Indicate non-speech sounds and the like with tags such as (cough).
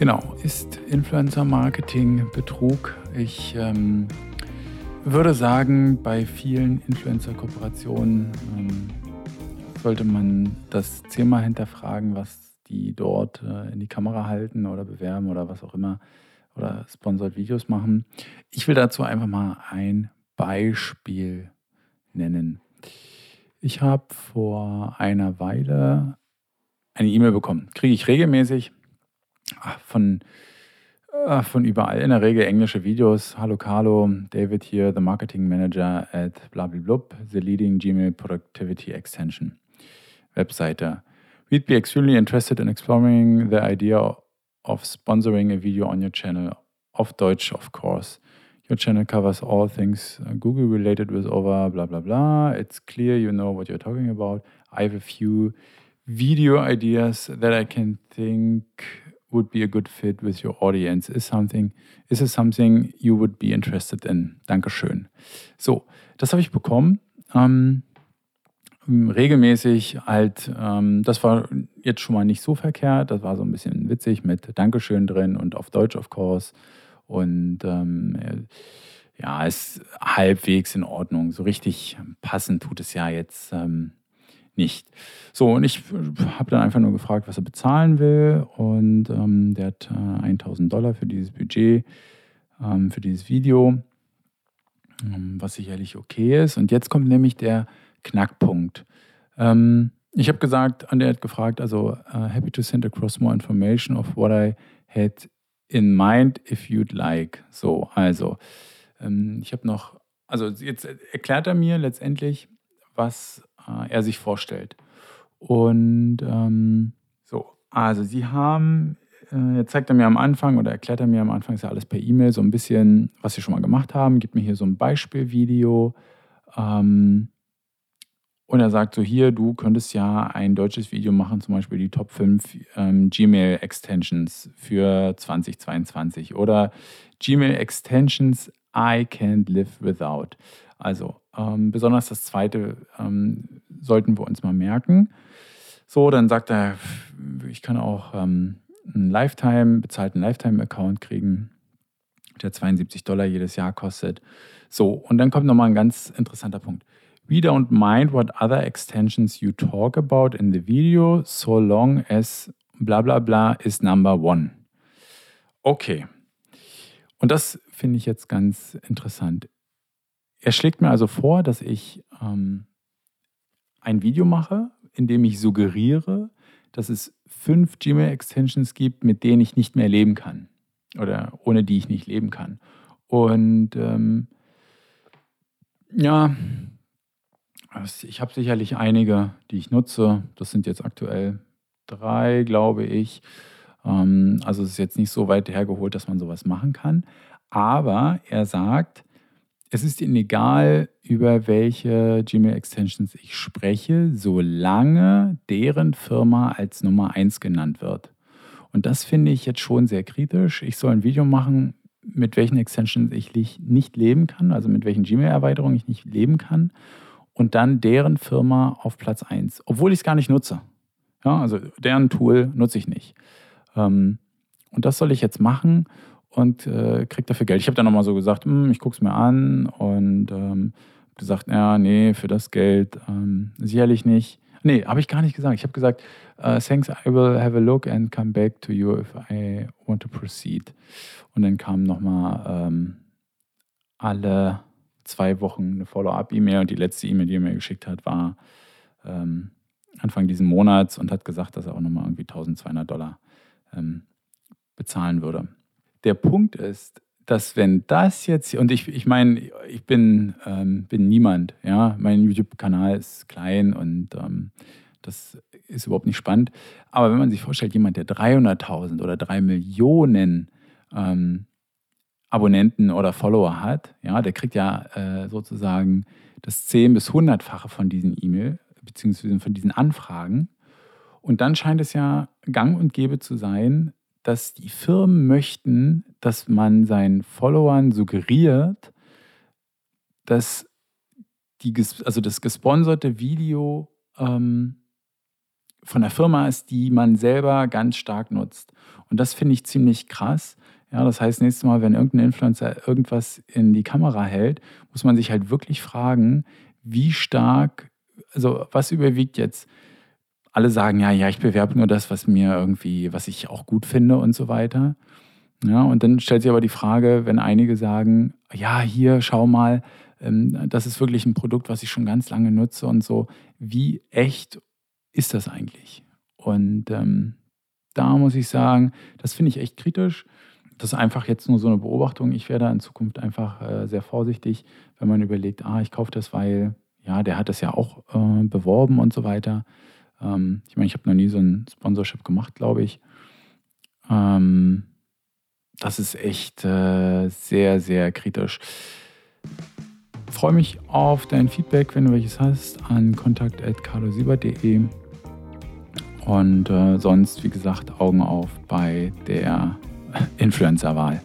Genau, ist Influencer Marketing Betrug? Ich ähm, würde sagen, bei vielen Influencer-Kooperationen ähm, sollte man das zehnmal hinterfragen, was die dort äh, in die Kamera halten oder bewerben oder was auch immer oder sponsored Videos machen. Ich will dazu einfach mal ein Beispiel nennen. Ich habe vor einer Weile eine E-Mail bekommen. Kriege ich regelmäßig von, ah, von überall. In der Regel englische Videos. Hallo Carlo, David hier, the Marketing Manager at blablablub, the leading Gmail Productivity Extension Webseite. We'd be extremely interested in exploring the idea of sponsoring a video on your channel. Auf Deutsch, of course. Your channel covers all things uh, Google related with over blah blah blah. It's clear you know what you're talking about. I have a few video ideas that I can think would be a good fit with your audience. Is something, is it something you would be interested in? Dankeschön. So, das habe ich bekommen. Ähm, regelmäßig halt, ähm, das war jetzt schon mal nicht so verkehrt. Das war so ein bisschen witzig mit Dankeschön drin und auf Deutsch, of course. Und ähm, ja, ist halbwegs in Ordnung. So richtig passend tut es ja jetzt ähm, nicht. So, und ich habe dann einfach nur gefragt, was er bezahlen will. Und ähm, der hat äh, 1000 Dollar für dieses Budget, ähm, für dieses Video, ähm, was sicherlich okay ist. Und jetzt kommt nämlich der Knackpunkt. Ähm, ich habe gesagt, und er hat gefragt, also uh, happy to send across more information of what I had in mind if you'd like. So, also, ähm, ich habe noch, also jetzt erklärt er mir letztendlich, was äh, er sich vorstellt. Und ähm, so, also Sie haben, äh, jetzt zeigt er mir am Anfang oder erklärt er mir am Anfang, ist ja alles per E-Mail, so ein bisschen, was Sie schon mal gemacht haben, gibt mir hier so ein Beispielvideo. Ähm, und er sagt so, hier, du könntest ja ein deutsches Video machen, zum Beispiel die Top 5 ähm, Gmail Extensions für 2022 oder Gmail Extensions I can't live without. Also ähm, besonders das zweite ähm, sollten wir uns mal merken. So, dann sagt er, ich kann auch ähm, einen Lifetime, bezahlten Lifetime-Account kriegen, der 72 Dollar jedes Jahr kostet. So, und dann kommt nochmal ein ganz interessanter Punkt. We don't mind what other extensions you talk about in the video, so long as bla bla bla is number one. Okay. Und das finde ich jetzt ganz interessant. Er schlägt mir also vor, dass ich ähm, ein Video mache, in dem ich suggeriere, dass es fünf Gmail-Extensions gibt, mit denen ich nicht mehr leben kann oder ohne die ich nicht leben kann. Und ähm, ja, ich habe sicherlich einige, die ich nutze. Das sind jetzt aktuell drei, glaube ich. Ähm, also es ist jetzt nicht so weit hergeholt, dass man sowas machen kann. Aber er sagt, es ist ihnen egal, über welche Gmail-Extensions ich spreche, solange deren Firma als Nummer 1 genannt wird. Und das finde ich jetzt schon sehr kritisch. Ich soll ein Video machen, mit welchen Extensions ich nicht leben kann, also mit welchen Gmail-Erweiterungen ich nicht leben kann und dann deren Firma auf Platz 1, obwohl ich es gar nicht nutze. Ja, also deren Tool nutze ich nicht. Ähm, und das soll ich jetzt machen und äh, kriege dafür Geld. Ich habe dann nochmal so gesagt, hm, ich gucke es mir an und ähm, gesagt, ja, nee, für das Geld ähm, sicherlich nicht. Nee, habe ich gar nicht gesagt. Ich habe gesagt, uh, thanks, I will have a look and come back to you if I want to proceed. Und dann kam nochmal ähm, alle zwei Wochen eine Follow-up-E-Mail und die letzte E-Mail, die er mir geschickt hat, war ähm, Anfang diesen Monats und hat gesagt, dass er auch nochmal irgendwie 1200 Dollar ähm, bezahlen würde. Der Punkt ist, dass wenn das jetzt, und ich, ich meine, ich bin, ähm, bin niemand, ja, mein YouTube-Kanal ist klein und ähm, das ist überhaupt nicht spannend. Aber wenn man sich vorstellt, jemand, der 300.000 oder 3 Millionen ähm, Abonnenten oder Follower hat, ja, der kriegt ja äh, sozusagen das 10- bis 100-fache von diesen E-Mail, beziehungsweise von diesen Anfragen. Und dann scheint es ja gang und gäbe zu sein, dass die Firmen möchten, dass man seinen Followern suggeriert, dass die, also das gesponserte Video ähm, von der Firma ist, die man selber ganz stark nutzt. Und das finde ich ziemlich krass. Ja, das heißt, nächstes Mal, wenn irgendein Influencer irgendwas in die Kamera hält, muss man sich halt wirklich fragen, wie stark, also was überwiegt jetzt? Alle sagen ja, ja, ich bewerbe nur das, was mir irgendwie, was ich auch gut finde und so weiter. Ja, und dann stellt sich aber die Frage, wenn einige sagen, ja, hier, schau mal, ähm, das ist wirklich ein Produkt, was ich schon ganz lange nutze und so, wie echt ist das eigentlich? Und ähm, da muss ich sagen, das finde ich echt kritisch. Das ist einfach jetzt nur so eine Beobachtung. Ich werde in Zukunft einfach äh, sehr vorsichtig, wenn man überlegt, ah, ich kaufe das, weil, ja, der hat das ja auch äh, beworben und so weiter. Ähm, ich meine, ich habe noch nie so ein Sponsorship gemacht, glaube ich. Ähm, das ist echt äh, sehr, sehr kritisch. Freue mich auf dein Feedback, wenn du welches hast, an kontakt.carlosiebert.de. Und äh, sonst, wie gesagt, Augen auf bei der (laughs) Influencer-Wahl.